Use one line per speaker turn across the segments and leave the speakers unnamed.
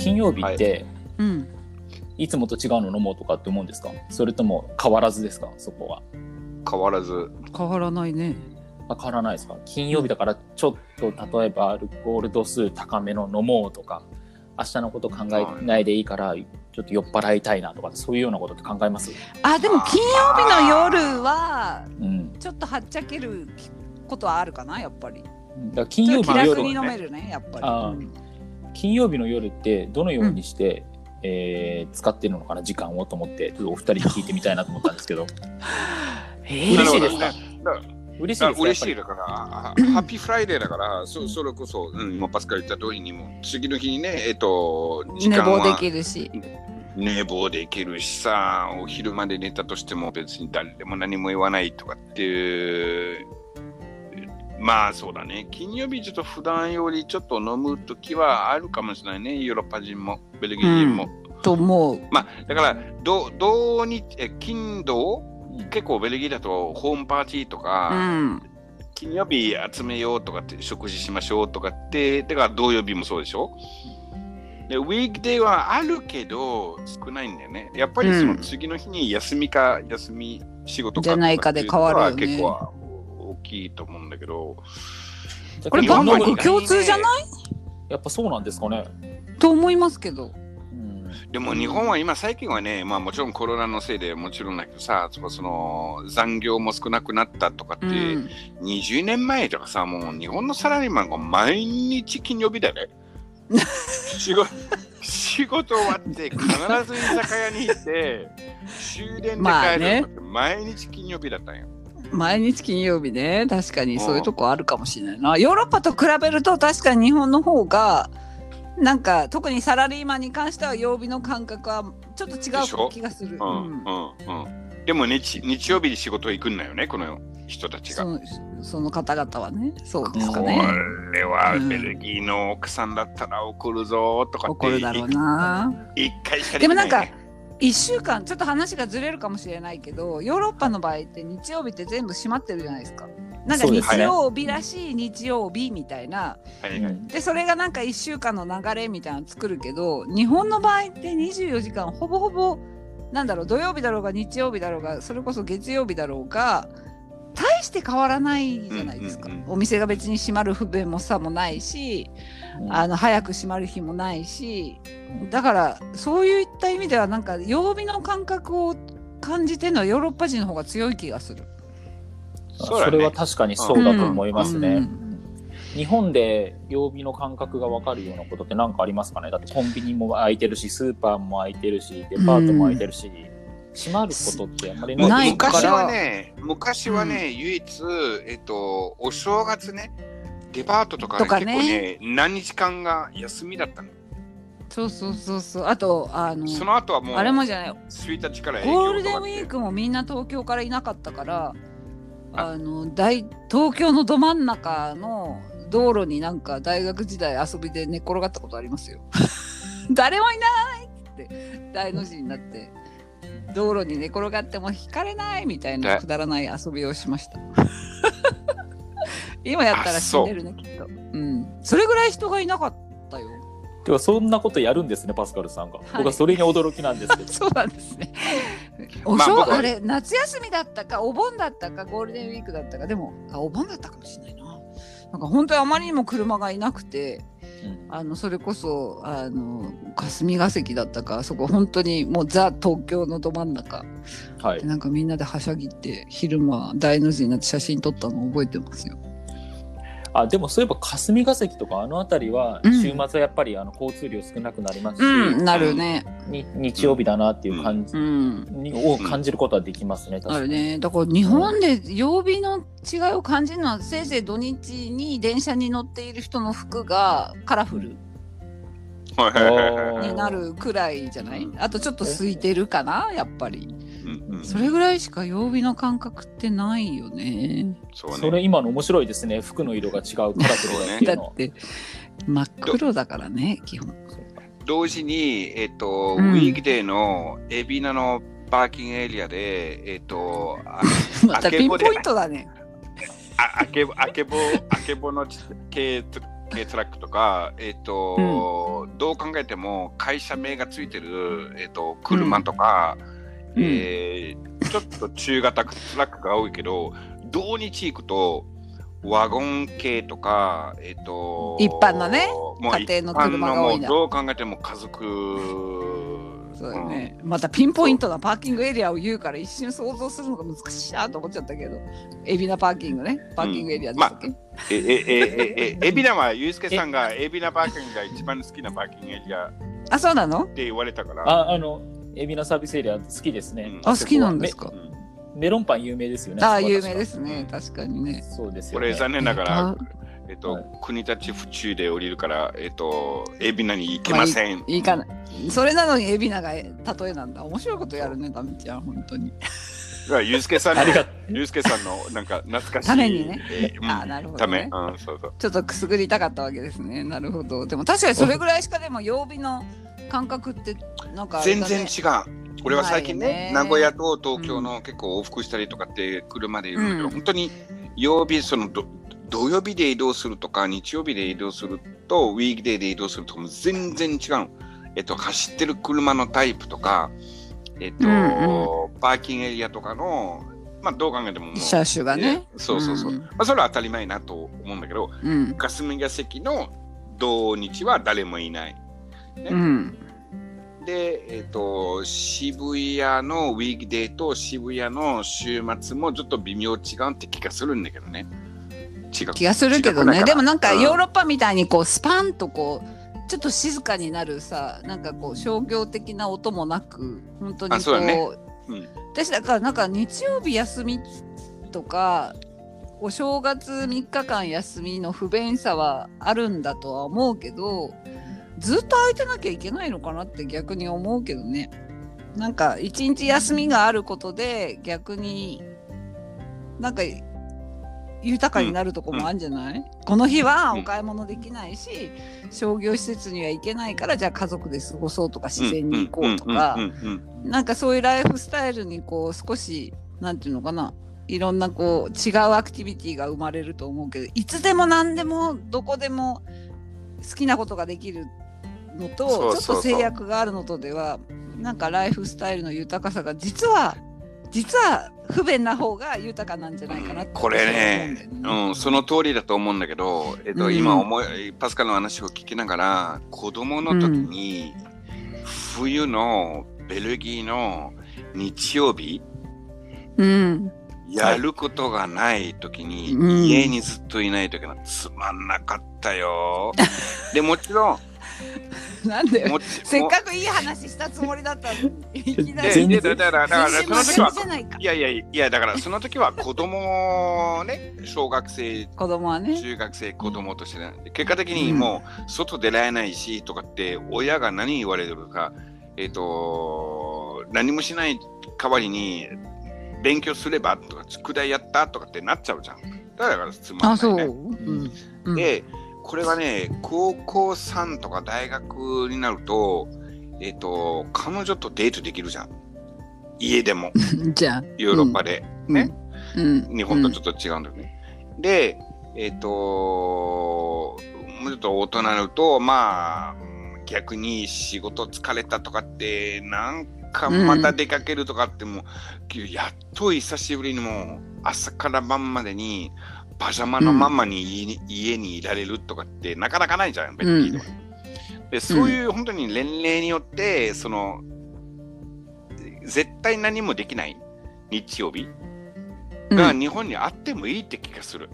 金曜日って、
うん。
い、つもと違うの飲もうとかって思うんですか？それとも変わらずですか？そこは。
変わらず。
変わらないね。
あ変わらないですか？金曜日だからちょっと例えばアルコール度数高めの飲もうとか明日のこと考えないでいいからちょっと酔っ払いたいなとかそういうようなことって考えます、
あでも金曜日の夜は
うん、
ちょっとはっちゃけることはあるかなやっぱり。
だから金曜日の夜
楽に飲めるねやっぱり
金曜日の夜ってどのようにして、えー使ってるのかな時間をと思ってちょっとお二人に聞いてみたいなと思ったんですけど。
え
嬉しいですか？嬉しいです
嬉しいだから、 happy Friday だから、そそれこそ、うん、今パスカル言った通りにも、次の日にね、えっと、時間
寝坊で
は
きるし。
寝坊できるしさ、お昼まで寝たとしても別に誰でも何も言わないとかっていう、まあそうだね、金曜日ちょっと普段よりちょっと飲むときはあるかもしれないね、ヨーロッパ人も、ベルギー人も。
と思う。
まあだから、ど土日、え金土、結構ベルギーだとホームパーティーと
う
か、
ん
金曜日集めようとかって食事しましょうとかって、だから土曜日もそうでしょ？で、ウィークデーはあるけど少ないんだよね。やっぱりその次の日に休みか休み仕事か
じゃないかで変わるよね。
結構大きいと思うんだけど。
これ
日本の
万国共通じゃない？
やっぱそうなんですかね、
と思いますけど
うん、
でも日本は今最近はね、まあもちろんコロナのせいでもちろんだけどさ、そのその残業も少なくなったとかって、
うん
20年前とかさ、もう日本のサラリーマンが毎日金曜日だよね。仕事 仕事終わって必ず居酒屋に行って終電で帰る
まあね
のって毎日金曜日だったんよ。
毎日金曜日ね確かにそういうとこあるかもしれないなヨーロッパと比べると確かに日本の方がなんか特にサラリーマンに関しては曜日の感覚はちょっと違う気がする。
うんうんうん、でも日日曜日に仕事行くんだよね、この人たちが。
その方々はねそうですか
こ
ね。
れは
うん
ベルギーの奥さんだったら怒るぞとかって
怒るだろうな。
一回しか
でもなんか1週間ちょっと話がずれるかもしれないけどヨーロッパの場合って日曜日って全部閉まってるじゃないですか。なんか日曜日らしい日曜日みたいな。
はい。はい
でそれがなんか1週間の流れみたいなの作るけど日本の場合って24時間ほぼほぼなんだろう土曜日だろうが日曜日だろうがそれこそ月曜日だろうが大して変わらないじゃないですか、
うんうんうん
お店が別に閉まる不便もさもないし
うん。
あの早く閉まる日もないし。だからそういった意味ではなんか曜日の感覚を感じてるのはヨーロッパ人の方が強い気がする。
そね。
それは確かにそうだと思いますね。
うん。
日本で曜日の感覚が分かるようなことって何かありますかね？だってコンビニも開いてるしスーパーも開いてるしデパートも開いてるし、閉まることってあんまりない
から。
昔はね、昔はね、唯一、えっと、お正月ね、デパートとか,、
とか
結構
ね
ね、何日間が休みだったの。
そうそうそうそう。あとあの
その後はもう、
あれもじゃない。
1日から営業
ゴールデンウィークもみんな東京からいなかったからあの大東京のど真ん中の道路になんか大学時代遊びで寝っ転がったことありますよ。誰もいないって大の字になって道路に寝転がっても引かれないみたいな
だ
くだらない遊びをしました。今やったら死んでるねきっと。うん。それぐらい人がいなかったよ。
ではそんなことやるんですねパスカルさんが、僕はそれに驚きなんですけど
そうなんですね。お正、
まあ
あれ夏休みだったかお盆だったかゴールデンウィークだったかでもあお盆だったかもしれないな。なんか本当にあまりにも車がいなくて
うん
あのそれこそあの霞が関だったかそこ本当にもうザ東京のど真ん中。
はい。
でなんかみんなではしゃぎって昼間大の字になって写真撮ったのを覚えてますよ。
あでもそういえば霞が関とかあの辺りは
うん
週末はやっぱりあの交通量少なくなりますし、
うんなるね。
に日曜日だなっていう感じ
うん。
にを感じることはできますね、確かに
あるね。だから日本で曜日の違いを感じるのはせいぜい土日に電車に乗っている人の服がカラフルになるくらいじゃない？あとちょっと空いてるかなやっぱり。
うんうん
それぐらいしか曜日の感覚ってないよね。
そう
それ
ね。
今の面白いですね服の色が違うカラフルだ
だって真っ黒だからね基本。
同時に、えっと、
うん
ウィークデーの海老名のパーキングエリアで、えっと、あ
またピンポイントだね。
ああけぼ、あけぼ、あけぼの系軽トラックとか、えっ、と、どう考えても会社名がついてる、えっ、と、車とか、
うん
えーちょっと中型トラックが多いけど、土日行くと、ワゴン系とか、えっ、と、
一般のね
もう
家庭の車が多い
どう考えても家族、
そうだよね、またピンポイントなパーキングエリアを言うから一瞬想像するのが難しいなと思っちゃったけど。海老名パーキングね。パーキングエリアでしたっけ、
え、え、え、え、え、海老名は、ゆうすけさんが海老名パーキングが一番好きなパーキングエリアっ
あそうなの？
て言われたから。
あ、あの、海老名サービスエリア好きですね。
うん。
あ好きなんですか？
うん
メロンパン有名ですよね。
あ有名ですね。確かにね。
そうですよね。
これ残念ながら
あ、
えっと、
はい。
国立府中で降りるから、えっと、海老名に行けません。
いいかなそれなのに海老名が例えなんだ。面白いことやるねダメちゃん本当に。
だからゆうすけさんの
ありがと、
ゆうすけさんのなんか懐かしい。
ためにね。
えーうん
あなるほど
ため、
ね
うん、そうそう。
ちょっとくすぐりたかったわけですね。なるほど。でも確かにそれぐらいしかでも曜日の感覚ってなんかあれ
全然違う。俺は最近ね名古屋と東京の結構往復したりとかって車でいるんだけど、
うん。
本当に曜日そのど土曜日で移動するとか日曜日で移動するとウィークデーで移動するとも全然違う。えっと、走ってる車のタイプとか、えっと、
うん
パーキングエリアとかの、まあ、どう考えてももう
車種がね。
えそうそうそう。
うん
まあ、それは当たり前なと思うんだけど、
うん。
霞が関の土日は誰もいない。
うん
で、えっ、と、渋谷のウィークデーと渋谷の週末もちょっと微妙違うって気がするんだけどね。違う。
気がするけどねでもなんか
うん
ヨーロッパみたいにこうスパンとこうちょっと静かになるさなんかこう商業的な音もなく本当にこ
うだね
う
うん
私だからなんか日曜日休みとかお正月3日間休みの不便さはあるんだとは思うけどずっと空いてなきゃいけないのかなって逆に思うけどね。なんか一日休みがあることで逆になんか豊かになるとこもあるんじゃない、この日はお買い物できないし、商業施設には行けないからじゃあ家族で過ごそうとか自然に行こうとか、
うん。うん。うん。うん。
なんかそういうライフスタイルにこう少しなんていうのかな？いろんなこう違うアクティビティが生まれると思うけどいつでも何でもどこでも好きなことができるのとちょっと制約があるのとではなんかライフスタイルの豊かさが実は実は不便な方が豊かなんじゃないかな
これね
うん
その通りだと思うんだけど、えっと
うん。
今思いパスカルの話を聞きながら子供の時に、冬のベルギーの日曜日
うん。
やることがない時に、
うん。
家にずっといない時はつまんなかったよ。でもちろん
なんでせっかくいい話したつもりだったのにいきな
で
り
全然
でだからだからその時は
い
やいやいやだからその時は子供ね小学生
子供はね。
中学生子供としてね結果的にもう外出られないしとかって親が何言われるかえっ、と何もしない代わりに勉強すればとか宿題やったとかってなっちゃうじゃん。だからつまんない、ね、
あそう、うん。うん。
でこれはね高校3とか大学になるとえっ、と彼女とデートできるじゃん。家でも。
じゃあ。
ヨーロッパで、ね、
うん。
日本とちょっと違うんだよね。で、えっ、ともうちょっと大人になると、まあ、うん逆に仕事疲れたとかって、なんかまた出かけるとかってもう、やっと久しぶりにもう朝から晩までにパジャマのまんまに家に,、家にいられるとかってなかなかないじゃん、ベルギーでは。でそういう本当に年齢によって、その、絶対何もできない日曜日が日本にあってもいいって気がする。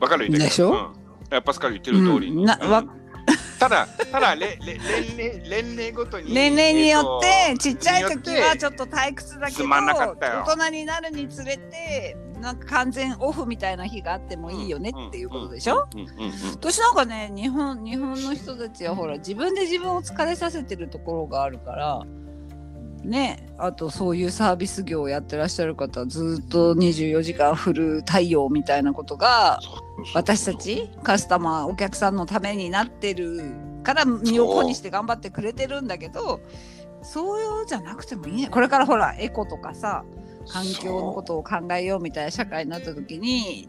わかる
でしょ？
うんパスカル言ってる通りに。
うんなわ
うんただ、ただれれ年齢、年齢ごとに。
年齢によって、ちっちゃい時はちょ
に
っと退屈だけど大人になるにつれてなんか完全オフみたいな日があってもいいよねっていうことでしょ、私なんかね日本日本の人たちはほら自分で自分を疲れさせてるところがあるからねあとそういうサービス業をやってらっしゃる方はずっと24時間フル対応みたいなことが私たちカスタマーお客さんのためになってるから身を粉にして頑張ってくれてるんだけどそうじゃなくてもいいね。これからほらエコとかさ環境のことを考えようみたいな社会になった時に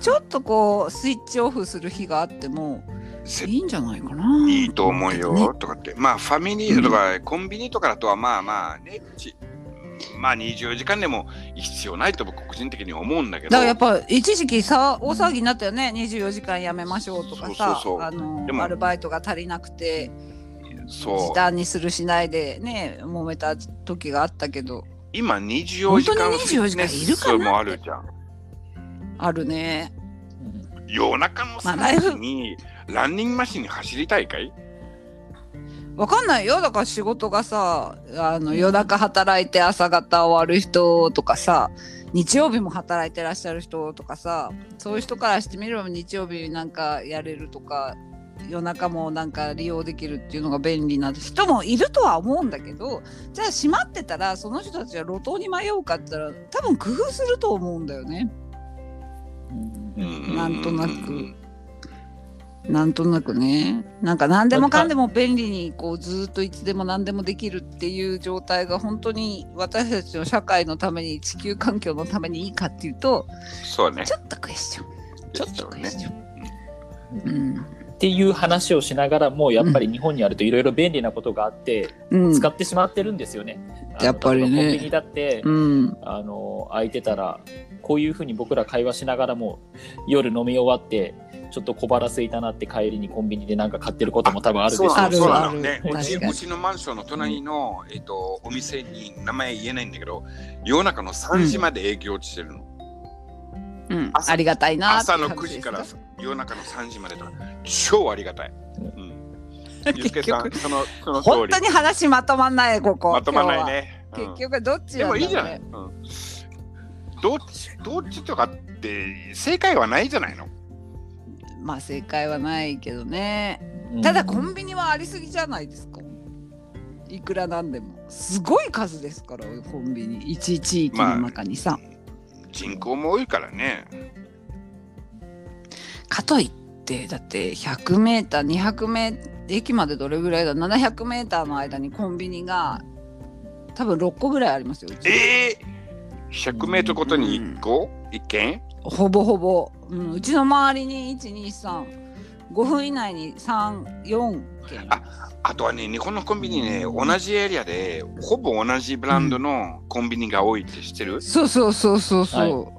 ちょっとこうスイッチオフする日があっても
せ
いいんじゃないかな。
いいと思うよ、
ね。
とかって。まあ、ファミリーとか、コンビニとかだとは、まあまあね、ちまあ24時間でも必要ないと僕個人的に思うんだけど。
だからやっぱ一時期さ大騒ぎになったよね。24時間やめましょうとかさ
そうそうそう。
あの
でも
アルバイトが足りなくて
そう。
時短にするしないでね揉めた時があったけど
今24時間
本当に24時間いるかな
フィットもあるじゃん。
あるね。
うん
夜中の3
まあライフ
時にランニングマシンに走りたいかい？
わかんないよ。だから仕事がさあの夜中働いて朝方終わる人とかさ日曜日も働いてらっしゃる人とかさそういう人からしてみれば日曜日なんかやれるとか夜中もなんか利用できるっていうのが便利な人もいるとは思うんだけどじゃあ閉まってたらその人たちは路頭に迷うかって言ったら多分工夫すると思うんだよね。
うん。
なんとなく。なんとなくね。なんか何でもかんでも便利にこうずーっといつでも何でもできるっていう状態が本当に私たちの社会のために地球環境のためにいいかっていうと
そうね。
ちょっとクエスチョン。ちょっとクエスチョン。うん
っていう話をしながらもやっぱり日本にあるといろいろ便利なことがあって、
うん。
使ってしまってるんですよね。
やっぱりね。
コンビニだって、
うん。
あの空いてたらこういうふうに僕ら会話しながらも夜飲み終わってちょっと小腹空いたなって帰りにコンビニでなんか買ってることも多分あるでしょ
ある
そうそうなの
ある
ねうちうちのマンションの隣の、えっと、お店に名前言えないんだけど夜中の3時まで営業してるの、
うん、
朝
ありがたいな
朝の9
いう感じです
時から夜中の3時までとか。超ありがたい、うん、ゆうすけさん
結
そのその通り。
本当に話まとまんないここ
まとまらない
今
ね、うん。
結局どっち
でもいいじゃない、うん、どっちどっちとかって正解はないじゃないの？
まあ正解はないけどね。
うん。
ただコンビニはありすぎじゃないですか。いくらなんでも。すごい数ですからコンビニ。一地域の中にさ、
人口も多いからね
かといってだって100メーター200メー駅までどれぐらいだ700メーターの間にコンビニが多分6個ぐらいありますよ
ええー、100メートルごとに1個、一軒
ほぼほぼ、うん、うちの周りに1235分以内に34軒
ああとはね、日本のコンビニね、同じエリアで、ほぼ同じブランドのコンビニが多いって知ってる、
そうそうそうそうそう、
はい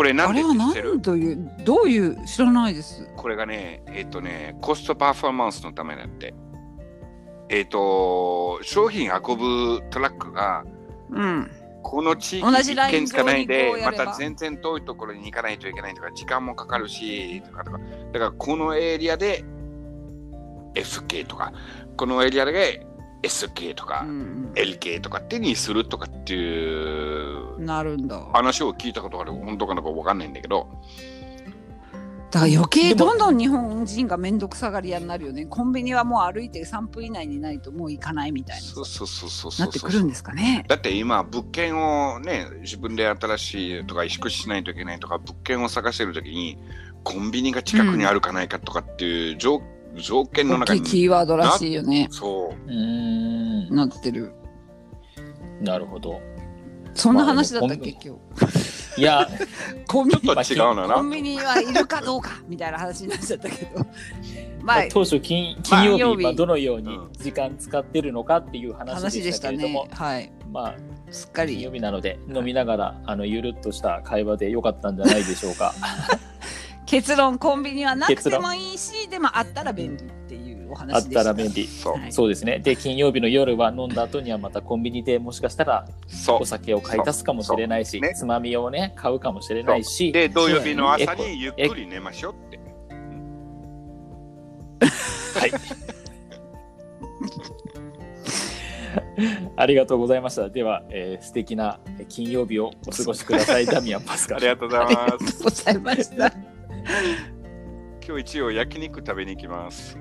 これなんでってる？
何というどういう知らないです。
これがね、えっ、とね、コストパフォーマンスのためだって。えっ、と、商品運ぶトラックが、
うん。
この地域
同じライン
一軒しかないでまた全然遠いところに行かないといけないとか、時間もかかるし、とかとか。だから、このエリアで FK とか、このエリアで SK とか、
うん
LK とかってにするとかっていう
うん、なるんだ。
話を聞いたことがある。本当かどうかわかんないんだけど。
だから余計どんどん日本人が面倒くさがり屋になるよね。コンビニはもう歩いて3分以内にないともう行かないみたい
そうそうそうそう
な
そう。
なってくるんですかね。
だって今、物件をね、自分で新しいとか、引っ越ししないといけないとか、物件を探してるときに、コンビニが近くにあるかないかとかっていう条,、条件の
大
中に、
キーワードらしいよね。
そう。
ーん
なってる。
なるほど。
そんな話だったっけ
も
今日？
いや
コンビ
ちょっと違うのな。
コンビニはいるかどうかみたいな話になっちゃったけど。まあ
当初金金曜日、
金曜日。
まあ、どのように
うん。
時間使ってるのかっていう話
話
でし
たた
けれども、
ね。はい。
まあ
すっか
金曜
り
日なので飲みながらあのゆるっとした会話でよかったんじゃないでしょうか。
結論コンビニはなくてもいいしでもあったら便利っていうお
あっ
話でした
たら便利。
そう
はい
そうですね。で金曜日の夜は飲んだ後にはまたコンビニでもしかしたらお酒を買い足すかもしれないし、
ね
つまみをね買うかもしれないし、
で、土曜日の朝にゆっくり寝ましょうって。
はい。ありがとうございました。では、えー素敵な金曜日をお過ごしください。ダミアン・パスカル。
ありがとうございま
ありがとう
す。
ございました
今日一応焼肉食べに行きます。